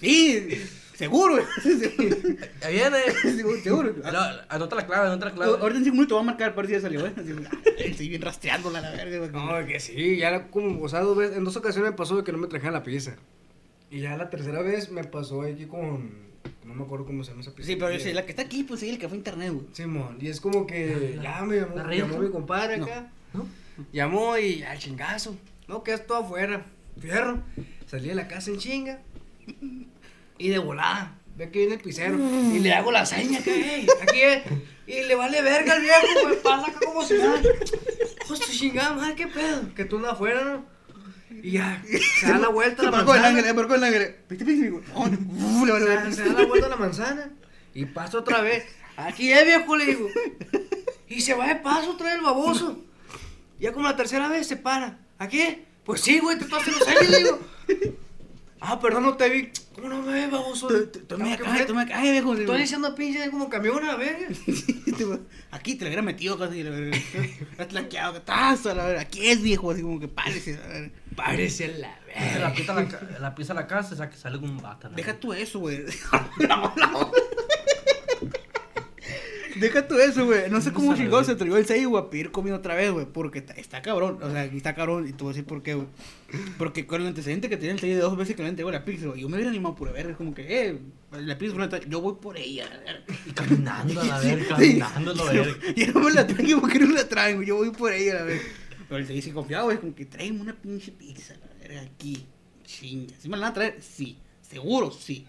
Speaker 2: Sí, seguro.
Speaker 1: Ya viene.
Speaker 2: Seguro, seguro.
Speaker 1: Pero, Anota la clave, anota la clave.
Speaker 2: Ahorita en cinco minutos va a marcar para ver si ya salió, ah, Estoy bien rastreándola la verga, güey.
Speaker 3: No, que sí, ya como, o sea, dos veces, en dos ocasiones me pasó de que no me trajeran la pizza. Y ya la tercera vez me pasó aquí con, no me acuerdo cómo se llama esa pizza.
Speaker 2: Sí, pero la que está aquí, pues sí, el que fue a internet, güey.
Speaker 3: Simón, y es como que
Speaker 1: La-
Speaker 3: ya me llamó,
Speaker 1: la
Speaker 3: llamó mi compadre
Speaker 2: No.
Speaker 3: acá.
Speaker 1: ¿No?
Speaker 3: Llamó y al chingazo. No, que es todo afuera. Fierro. Salí de la casa en chinga. Y de volada. Ve que viene el pisero. Y le hago la seña que, hey, aquí es. Y le vale verga al viejo, me pasa acá como si nada. Pues tu chingada, madre, qué pedo. Que tú andas afuera, ¿no? Y ya, se da la vuelta a la
Speaker 2: marcó el ángel,
Speaker 3: manzana.
Speaker 2: se no, no,
Speaker 3: da la vuelta a la manzana. Y pasa otra vez. Aquí es, viejo, le digo. Y se va de paso otra vez el baboso. Ya como la tercera vez se para. ¿Aquí es? Pues sí, güey, te estás haciendo señas, le digo. Ah, perdón, no te vi. ¿Cómo no me ves, baboso?
Speaker 2: Tú- me
Speaker 3: ¿Qué
Speaker 2: caes, tú me caes, viejo.
Speaker 3: Estoy diciendo pinche como camión a la verga.
Speaker 2: Aquí te lo hubiera metido casi, la. Has tlaqueado, tazo, la verga. Aquí es, viejo, así como que parece, la verga.
Speaker 3: Parece la
Speaker 1: La
Speaker 3: verga.
Speaker 1: a la, ca- la pizza a la casa, o sea, que sale con un bata. ¿no?
Speaker 2: Deja tú eso, güey. Deja tú eso, güey. No sé cómo
Speaker 1: güey.
Speaker 2: se atrevió el 6, güey, a pedir comida otra vez, güey. Porque está, está cabrón. O sea, aquí está cabrón. Y te voy a decir por qué, güey. Porque con el antecedente que tenía el 6 de dos veces que le entregó la pizza, güey. Yo me hubiera animado por ver. como que, eh, la pizza fue Yo voy por ella.
Speaker 1: Y caminando a la verga, caminando a la verga.
Speaker 2: Y no me la traen porque no la güey. Yo voy por ella, la verga. Pero el 6 sí confiado, güey. Como que tráeme una pinche pizza, la verga, aquí. Chinga. ¿Sí me la van a traer? Sí. Seguro, sí.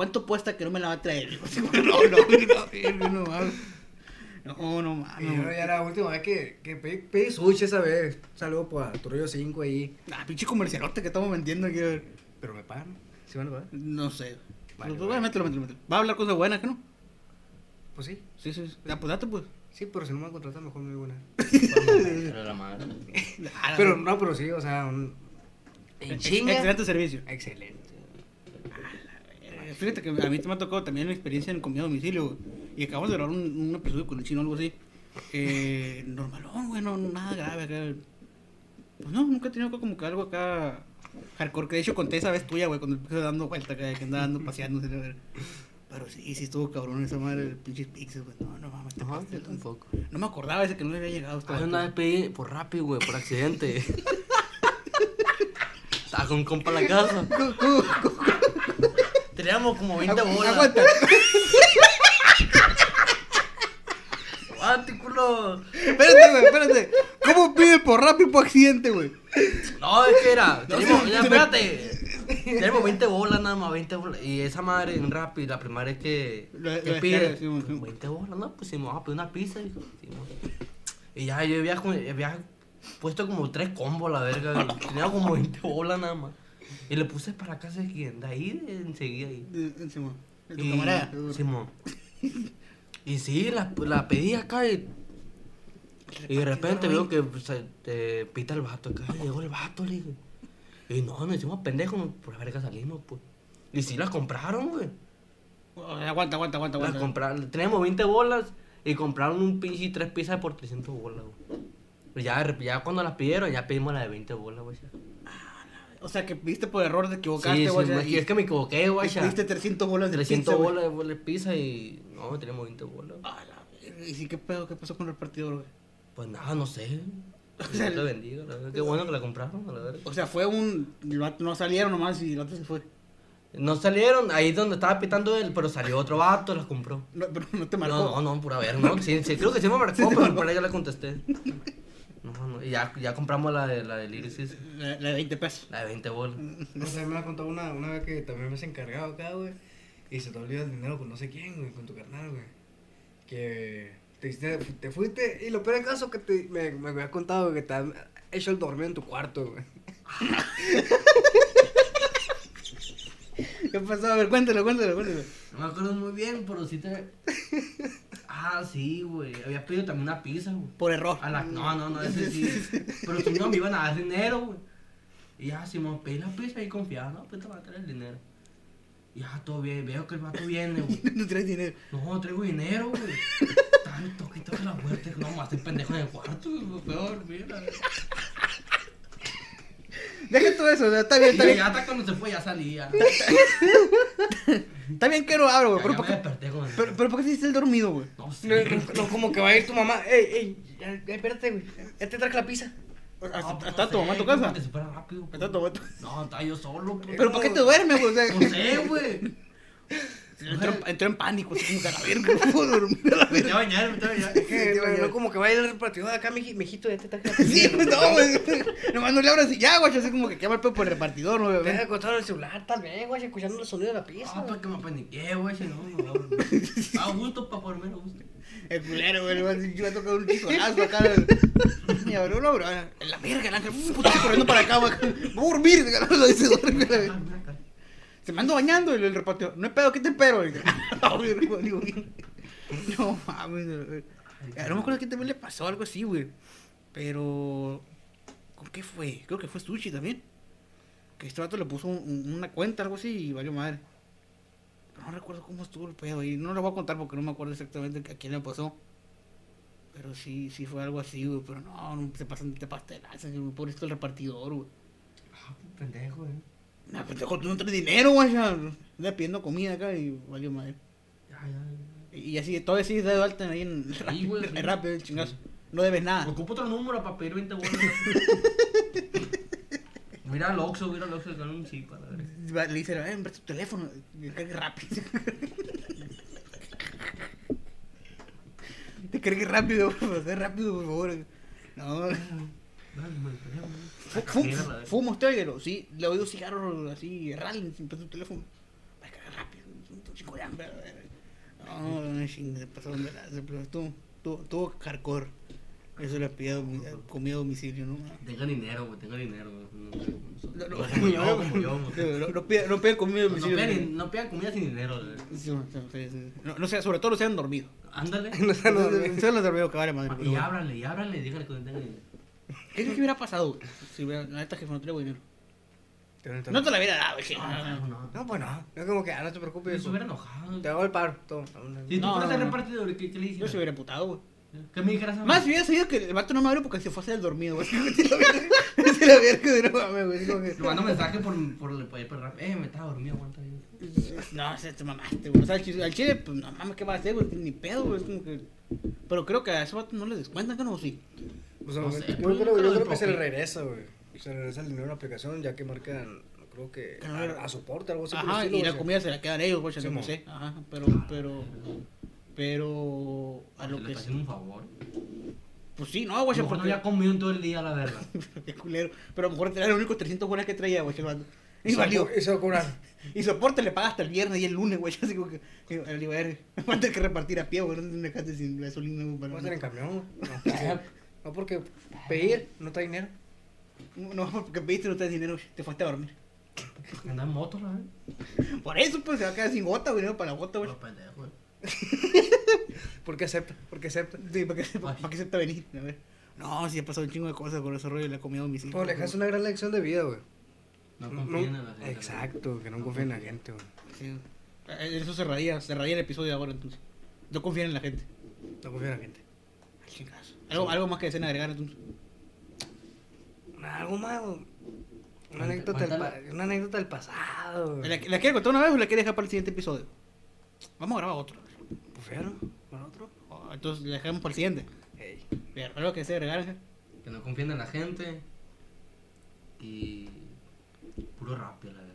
Speaker 2: ¿Cuánto cuesta que no me la va a traer? No, no, no, no, no, mames. No, no, mames.
Speaker 3: yo ya la última vez que, que pedí, pedí sushi esa vez. Saludos para Torrillo 5 ahí.
Speaker 2: Ah, pinche comercialote que estamos vendiendo aquí. a.
Speaker 3: Pero me pagan. ¿Sí van a pagar?
Speaker 2: No sé.
Speaker 3: Vale, vale.
Speaker 2: mételo, mételo, mételo. Va a hablar cosas buenas, ¿que no?
Speaker 3: Pues sí.
Speaker 2: Sí, sí. sí. Ya, pues date, pues.
Speaker 3: Sí, pero si no me contratan, mejor me una.
Speaker 1: Pero la madre.
Speaker 3: Pero no, pero sí, o sea, un-
Speaker 1: En chinga.
Speaker 2: Excelente servicio.
Speaker 3: Excelente.
Speaker 2: Fíjate que a mí me ha tocado también una experiencia en comida a domicilio. Y acabamos de grabar un, un episodio con el chino o algo así. Eh, normalón, güey, no, nada grave acá. Pues no, nunca he tenido como que algo acá hardcore. Que de hecho conté esa vez tuya, güey, cuando empecé dando vuelta acá, que andaba dando paseando. Pero sí, sí estuvo cabrón esa madre, el pinche pixel, güey. No, no mames, te
Speaker 1: tampoco.
Speaker 2: No me acordaba ese que no le había llegado. vato.
Speaker 1: una vez pedí por rápido, güey, por accidente. Estaba con un compa en la casa. Teníamos como 20
Speaker 2: Agu-
Speaker 1: bolas.
Speaker 2: Aguanta.
Speaker 1: Aguante, culo.
Speaker 2: Espérate, güey, espérate. ¿Cómo pide por rápido por accidente, güey?
Speaker 1: No, es que era. Ya, espérate. Tenemos 20 bolas nada más, 20 bolas. Y esa madre en Rappi, la primera es que,
Speaker 2: Lo-
Speaker 1: que
Speaker 2: lo
Speaker 1: pide.
Speaker 2: sí, mo- sí.
Speaker 1: 20 bolas, ¿no? Pues si me vamos a pedir una pizza. hijo. Y ya yo había, había puesto como tres combos a la verga. Tenía como 20 bolas nada más. Y le puse para casa de quién, de ahí, de enseguida ahí.
Speaker 2: De- de Simón. De tu
Speaker 1: Y,
Speaker 2: camarada.
Speaker 1: Simón. Y sí, la, la pedí acá y, y de repente veo que se te pita el vato acá. y Llegó el vato, le dije. Y no, nos hicimos pendejos, por la verga salimos, pues. Y sí las compraron, güey.
Speaker 2: Oh, Aguanta, aguanta, aguanta,
Speaker 1: Las
Speaker 2: aguanta.
Speaker 1: compraron. Teníamos 20 bolas y compraron un pinche tres pizzas por 300 bolas, güey. Y Ya, ya cuando las pidieron, ya pedimos la de 20 bolas, güey.
Speaker 2: O sea, que viste por error, te equivocaste,
Speaker 1: sí,
Speaker 2: güey.
Speaker 1: y es que me equivoqué, güey.
Speaker 2: pediste 300 bolas de
Speaker 1: 300
Speaker 2: pizza,
Speaker 1: bolas de pizza y. No, teníamos 20 bolas.
Speaker 2: A la ¿Y sí qué pedo? ¿Qué pasó con el repartidor, güey?
Speaker 1: Pues nada, no sé.
Speaker 2: O sea,
Speaker 1: Dios te bendiga, la verdad. Qué bueno que la compraron, la verdad.
Speaker 2: O sea, fue un... No salieron nomás y el otro se fue.
Speaker 1: No salieron, ahí es donde estaba pitando él, pero salió otro vato, las compró.
Speaker 2: No, pero no te marcó.
Speaker 1: No, no, no, pura ver, ¿no? Sí, sí, creo que sí me marcó,
Speaker 2: Sí
Speaker 1: pero por ahí ya le contesté. No, no, y ya, ya compramos la de, la de Lyricis,
Speaker 2: La, la de 20 pesos.
Speaker 1: la de 20 bolas.
Speaker 3: No sé, me la contado una, una vez que también me has encargado acá, güey. Y se te olvida el dinero con no sé quién, güey, con tu carnal, güey. Que te, hiciste- te fuiste. Y lo peor del caso que te, me, me habías contado güey, que te han hecho el dormir en tu cuarto, güey.
Speaker 2: ¿Qué pasó? A ver, cuéntalo, cuéntalo, cuéntalo.
Speaker 1: No me acuerdo muy bien, pero sí te... Ah, sí, güey. Había pedido también una pizza, güey.
Speaker 2: Por error.
Speaker 1: A la... No, no, no, ese sí. Pero si no, me iban a dar dinero, güey. Y ya, si me pedí la pizza y confiaba, no, pues te va a traer el dinero. Y ya, todo bien, veo que el vato viene, güey.
Speaker 2: No traes dinero.
Speaker 1: No, traigo dinero, güey. Tanto que toque la puerta. No, más estoy pendejo en el cuarto, güey. Me fue a dormir, la verdad.
Speaker 2: Deja todo eso, o sea, está bien, está bien.
Speaker 1: ya hasta cuando se fue ya salía.
Speaker 2: Está bien que lo abro, güey. Pero, ¿por qué, pero, pero ¿por qué hiciste el dormido, güey?
Speaker 1: No
Speaker 3: No,
Speaker 1: sé.
Speaker 3: no, no, como que va a ir tu mamá. Ey, ey, ya, ya, espérate, güey. Ya te traje la pizza.
Speaker 2: ¿Hasta,
Speaker 1: No, pues,
Speaker 2: hasta
Speaker 1: no
Speaker 2: tu
Speaker 1: sé,
Speaker 2: mamá en tu casa?
Speaker 1: que se fuera rápido.
Speaker 2: Está tu mamá en tu-
Speaker 1: No, estaba yo solo, pues.
Speaker 2: Pero ¿por qué te duermes, güey? O sea,
Speaker 1: No sé, güey.
Speaker 2: entró, en- entró en pánico, así como que a la verga, no puedo dormir a la
Speaker 1: Me metí
Speaker 2: verga.
Speaker 1: a bañar, me a bañar.
Speaker 3: No, no, como que va a ir el repartidor acá, miji- mijito, ya te pizza.
Speaker 2: Sí, pues no, güey. Nomás no le abras y ya, güey. Así como que quema el pedo por el repartidor, ¿no,
Speaker 3: Te
Speaker 2: güey?
Speaker 3: deja acostado el celular, tal vez, güey, escuchando el sonido de la pizza.
Speaker 1: Ah, para que me paniqué, güey, si no, no. A gusto, para dormir a gusto.
Speaker 2: El culero, güey. Yo me ha tocado un chisolazo acá. Y abrió una bro. En la verga, el ángel. Un putazo corriendo para acá, güey. Voy a dormir. Duerme, verga. Se me ando bañando el, el repartidor. No hay pedo, ¿qué te espero? Y, "Ah, güey, güey, digo, No mames. No me acuerdo que también le pasó algo así, güey. Pero. ¿Con qué fue? Creo que fue Sushi también. Que este vato le puso un- un- una cuenta, algo así, y valió madre. Pero no recuerdo cómo estuvo el pedo. Y no lo voy a contar porque no me acuerdo exactamente a quién le pasó. Pero sí, sí fue algo así, güey. Pero no, no se pasan de pastelazo. Por esto el repartidor, güey.
Speaker 1: Ah, pendejo, güey.
Speaker 2: No, pendejo, tú no traes dinero, güey. Ya anda pidiendo comida acá y valió madre.
Speaker 1: Ya, ya.
Speaker 2: Y así, todavía sí de alta ahí en
Speaker 1: Sí,
Speaker 2: rápido,
Speaker 1: sí.
Speaker 2: rápido, el chingazo. No debes nada.
Speaker 1: Ocupo otro número para pedir 20 bolas. Mira al Oxxo, mira al Oxxo, que un chip,
Speaker 2: Le dice, eh, presta tu teléfono. Cargue rápido. Te cargue rápido, por favor, rápido, por favor. No.
Speaker 1: Dale, me pendejo,
Speaker 2: Fu-
Speaker 1: güey.
Speaker 2: fu-
Speaker 1: Mira, la verga.
Speaker 2: ¿Fuma usted, oígalo? Sí, le doy un cigarro así, ralen, sin tu teléfono. Va a cargar rápido, un chico de hambre. No, se pasaron de la... Estuvo hardcore. Eso le domi- comida a domicilio, ¿no?
Speaker 1: Tenga dinero, güey, tenga dinero. No, no, como yo, como yo.
Speaker 2: No, comida a domicilio.
Speaker 1: no pidan comida sin dinero.
Speaker 2: No, sé, sobre todo no sean dormidos.
Speaker 1: Ándale.
Speaker 3: No sean dormidos.
Speaker 2: Que vale madre.
Speaker 1: Y ábrale, y ábrale, dígale que tenga dinero.
Speaker 2: ¿Qué crees que hubiera pasado? Si hubiera, la neta jefe no traigo dinero. No te la hubiera dado, güey.
Speaker 1: No, no.
Speaker 3: No, pues no. Es como que, ah, no te preocupes.
Speaker 1: Yo se hubiera enojado.
Speaker 3: Te hago el paro. Toma.
Speaker 1: Si tú
Speaker 2: No,
Speaker 1: fueras
Speaker 2: no.
Speaker 1: repartidor, ¿qué, le
Speaker 2: Yo
Speaker 1: hicieras?
Speaker 2: se hubiera emputado, güey.
Speaker 1: ¿Qué me dijeras a?
Speaker 2: Más si hubiera sabido que el vato no me abrió porque se fue a hacer el dormido, güey. Se de no mames, güey. Que-
Speaker 1: Le mando mensaje por, por, por, por. Eh, me estaba dormido, aguanta.
Speaker 2: No, se te mamaste, güey. O sea, al chile, al chile, pues no mames, ¿qué va a hacer, güey? Ni pedo, güey. Es como que. Pero creo que a ese vato no le descuentan, que no, sí.
Speaker 3: O sea,
Speaker 1: No sé,
Speaker 3: yo
Speaker 1: pues,
Speaker 3: creo,
Speaker 1: nunca
Speaker 3: yo
Speaker 1: lo
Speaker 3: creo que se le regresa, güey. Se le regresa el dinero a la aplicación ya que marcan, creo que
Speaker 2: era-
Speaker 3: a, a soporte, algo así. por el
Speaker 2: Ajá,
Speaker 3: estilo,
Speaker 2: y la
Speaker 3: güey.
Speaker 2: comida se la quedan ellos, güey.
Speaker 3: Sí,
Speaker 2: no sé. Ajá, pero, pero. Pero. A lo
Speaker 1: le
Speaker 2: que.
Speaker 1: haciendo un favor.
Speaker 2: Pues sí, no, güey,
Speaker 1: lo mejor no
Speaker 2: porque.
Speaker 1: había comido en todo el día, la verdad.
Speaker 2: Qué culero. Pero a lo mejor era los únicos 300 bolas que traía, güey, el. Y
Speaker 3: va
Speaker 2: valió.
Speaker 3: Y se va.
Speaker 2: Y soporte le paga hasta el viernes y el lunes, güey. Así como que. a ver, va a tener que repartir a pie, güey. No tiene sin gasolina, güey.
Speaker 3: Vamos a hacer en camión. No, porque, no porque pedir no trae dinero.
Speaker 2: No, porque pediste no traes dinero, güey, te fuiste a dormir.
Speaker 1: Anda en moto, la verdad.
Speaker 2: Por eso, pues se va a quedar sin gota, güey. No para la gota, güey.
Speaker 1: Los pendejos, güey.
Speaker 3: ¿Por qué acepta? ¿Por qué acepta?
Speaker 2: Sí, ¿para qué, para, qué se te venir? A ver. No, sí, ha pasado un chingo de cosas con ese rollo y le he comido a mis hijos.
Speaker 3: Pues le dejas una gran lección de vida, güey.
Speaker 1: No confíen en la gente.
Speaker 3: Exacto, que no confíen en la gente, güey.
Speaker 2: Sí. Eh, Eso cerraría, cerraría el episodio de ahora, entonces. No confíen en la gente.
Speaker 3: No confíen en la gente.
Speaker 2: ¿Algo, algo más que deseen agregar, entonces.
Speaker 3: Algo más. Una anécdota, del una anécdota del pasado,
Speaker 2: ¿La,
Speaker 3: güey.
Speaker 2: la quiere contar una vez o la quiere dejar para el siguiente episodio? Vamos a grabar otro.
Speaker 3: Pues fíjalo, para otro.
Speaker 2: Oh, Entonces la dejamos para el siguiente.
Speaker 3: Ey.
Speaker 2: Bien, algo que desee agregar.
Speaker 1: Que no confíen en la gente. Y. Puro rápido, la verdad.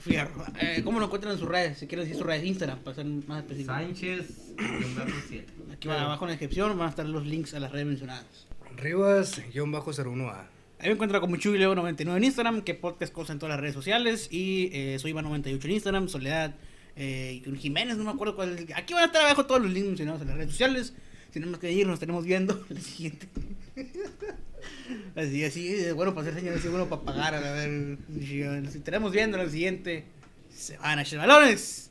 Speaker 2: Fierro. Eh, ¿Cómo lo encuentran en sus redes? Si quieren decir sus redes Instagram, para ser más específico.
Speaker 1: Sánchez, 7.
Speaker 2: Aquí abajo en la descripción van a estar los links a las redes mencionadas.
Speaker 3: Rivas, guion bajo 01A.
Speaker 2: Ahí me encuentro como Chuy Leo 99 en Instagram, que podcast cosa en todas las redes sociales. Y eh, soy Iván98 en Instagram, Soledad eh, y Jiménez, no me acuerdo cuál es. Aquí van a estar abajo todos los links mencionados en las redes sociales. Si no nos que ir, nos tenemos viendo el siguiente. Así, así, eh, bueno para hacer señales, así bueno para pagar. A ver, si tenemos viendo en el siguiente, se van a echar balones.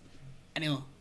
Speaker 2: Ánimo.